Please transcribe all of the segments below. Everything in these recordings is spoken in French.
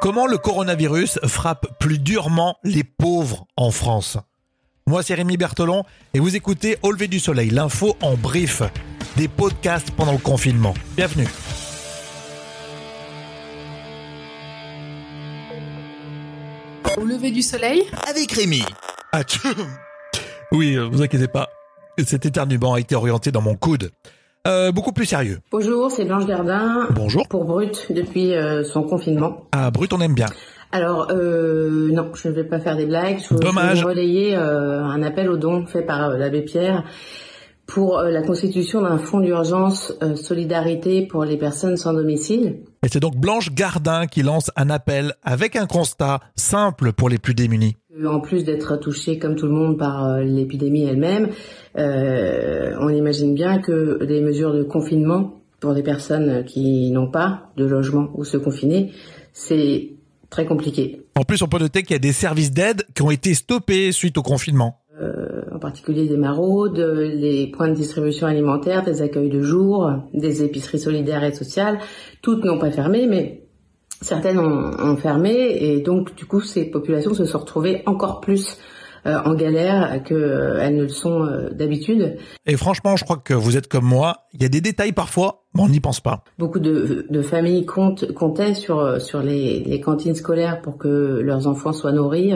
Comment le coronavirus frappe plus durement les pauvres en France Moi, c'est Rémi Bertolon et vous écoutez Au lever du soleil, l'info en brief, des podcasts pendant le confinement. Bienvenue. Au lever du soleil avec Rémi. Ah, oui, euh, vous inquiétez pas. Cet éternuement a été orienté dans mon coude. Euh, beaucoup plus sérieux. Bonjour, c'est Blanche Gardin. Bonjour. Pour Brut depuis euh, son confinement. Ah, Brut, on aime bien. Alors, euh, non, je ne vais pas faire des blagues. Je, Dommage. Je vais relayer euh, un appel au don fait par euh, l'abbé Pierre pour euh, la constitution d'un fonds d'urgence euh, solidarité pour les personnes sans domicile. Et c'est donc Blanche Gardin qui lance un appel avec un constat simple pour les plus démunis. En plus d'être touché comme tout le monde par euh, l'épidémie elle-même, euh, on imagine bien que les mesures de confinement pour des personnes qui n'ont pas de logement où se confiner, c'est très compliqué. En plus, on peut noter qu'il y a des services d'aide qui ont été stoppés suite au confinement. Euh, en particulier des maraudes, les points de distribution alimentaire, des accueils de jour, des épiceries solidaires et sociales, toutes n'ont pas fermé, mais certaines ont, fermé et donc du coup ces populations se sont retrouvées encore plus euh, en galère qu'elles euh, ne le sont euh, d'habitude. Et franchement, je crois que vous êtes comme moi, il y a des détails parfois, on n'y pense pas. Beaucoup de, de familles comptent, comptaient sur, sur les, les, cantines scolaires pour que leurs enfants soient nourris.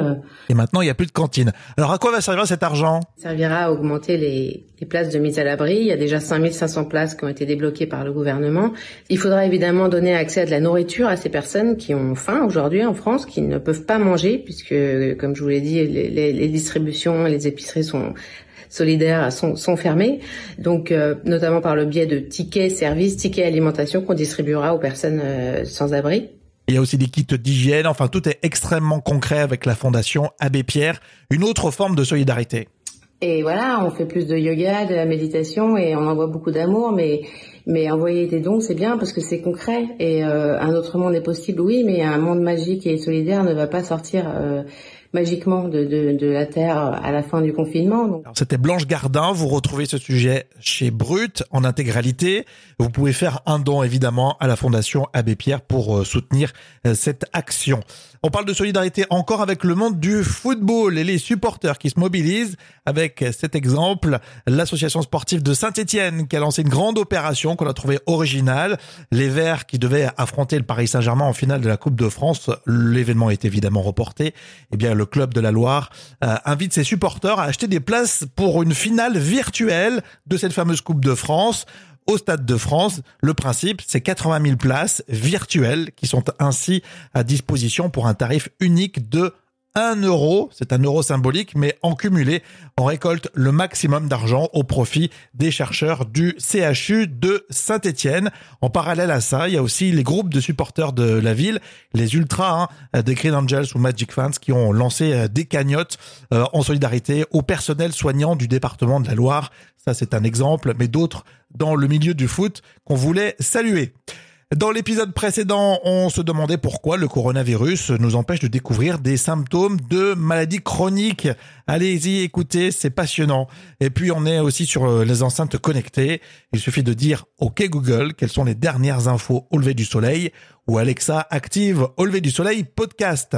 Et maintenant, il n'y a plus de cantine. Alors à quoi va servir cet argent? Ça servira à augmenter les, les places de mise à l'abri. Il y a déjà 5500 places qui ont été débloquées par le gouvernement. Il faudra évidemment donner accès à de la nourriture à ces personnes qui ont faim aujourd'hui en France, qui ne peuvent pas manger, puisque, comme je vous l'ai dit, les, les distributions, les épiceries sont solidaires sont, sont fermés, donc euh, notamment par le biais de tickets services, tickets alimentation qu'on distribuera aux personnes euh, sans abri. Il y a aussi des kits d'hygiène, enfin tout est extrêmement concret avec la fondation Abbé Pierre, une autre forme de solidarité. Et voilà, on fait plus de yoga, de la méditation et on envoie beaucoup d'amour, mais mais envoyer des dons c'est bien parce que c'est concret et euh, un autre monde est possible, oui, mais un monde magique et solidaire ne va pas sortir euh, magiquement de, de, de, la Terre à la fin du confinement. C'était Blanche Gardin, vous retrouvez ce sujet chez Brut en intégralité. Vous pouvez faire un don évidemment à la Fondation Abbé Pierre pour soutenir cette action. On parle de solidarité encore avec le monde du football et les supporters qui se mobilisent avec cet exemple, l'association sportive de Saint-Étienne qui a lancé une grande opération qu'on a trouvée originale. Les Verts qui devaient affronter le Paris Saint-Germain en finale de la Coupe de France, l'événement est évidemment reporté. Eh bien, le club de la Loire euh, invite ses supporters à acheter des places pour une finale virtuelle de cette fameuse Coupe de France au Stade de France. Le principe, c'est 80 000 places virtuelles qui sont ainsi à disposition pour un tarif unique de 1 euro, c'est un euro symbolique, mais en cumulé, on récolte le maximum d'argent au profit des chercheurs du CHU de Saint-Étienne. En parallèle à ça, il y a aussi les groupes de supporters de la ville, les ultras hein, des Green Angels ou Magic Fans, qui ont lancé des cagnottes euh, en solidarité au personnel soignant du département de la Loire. Ça, c'est un exemple, mais d'autres dans le milieu du foot qu'on voulait saluer. Dans l'épisode précédent, on se demandait pourquoi le coronavirus nous empêche de découvrir des symptômes de maladies chroniques. Allez-y, écoutez, c'est passionnant. Et puis on est aussi sur les enceintes connectées. Il suffit de dire OK Google, quelles sont les dernières infos au lever du soleil? ou Alexa active au lever du soleil podcast.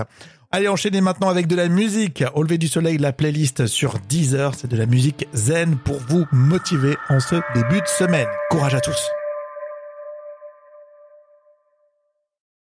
Allez, enchaînez maintenant avec de la musique. Au lever du soleil, la playlist sur Deezer, c'est de la musique zen pour vous motiver en ce début de semaine. Courage à tous.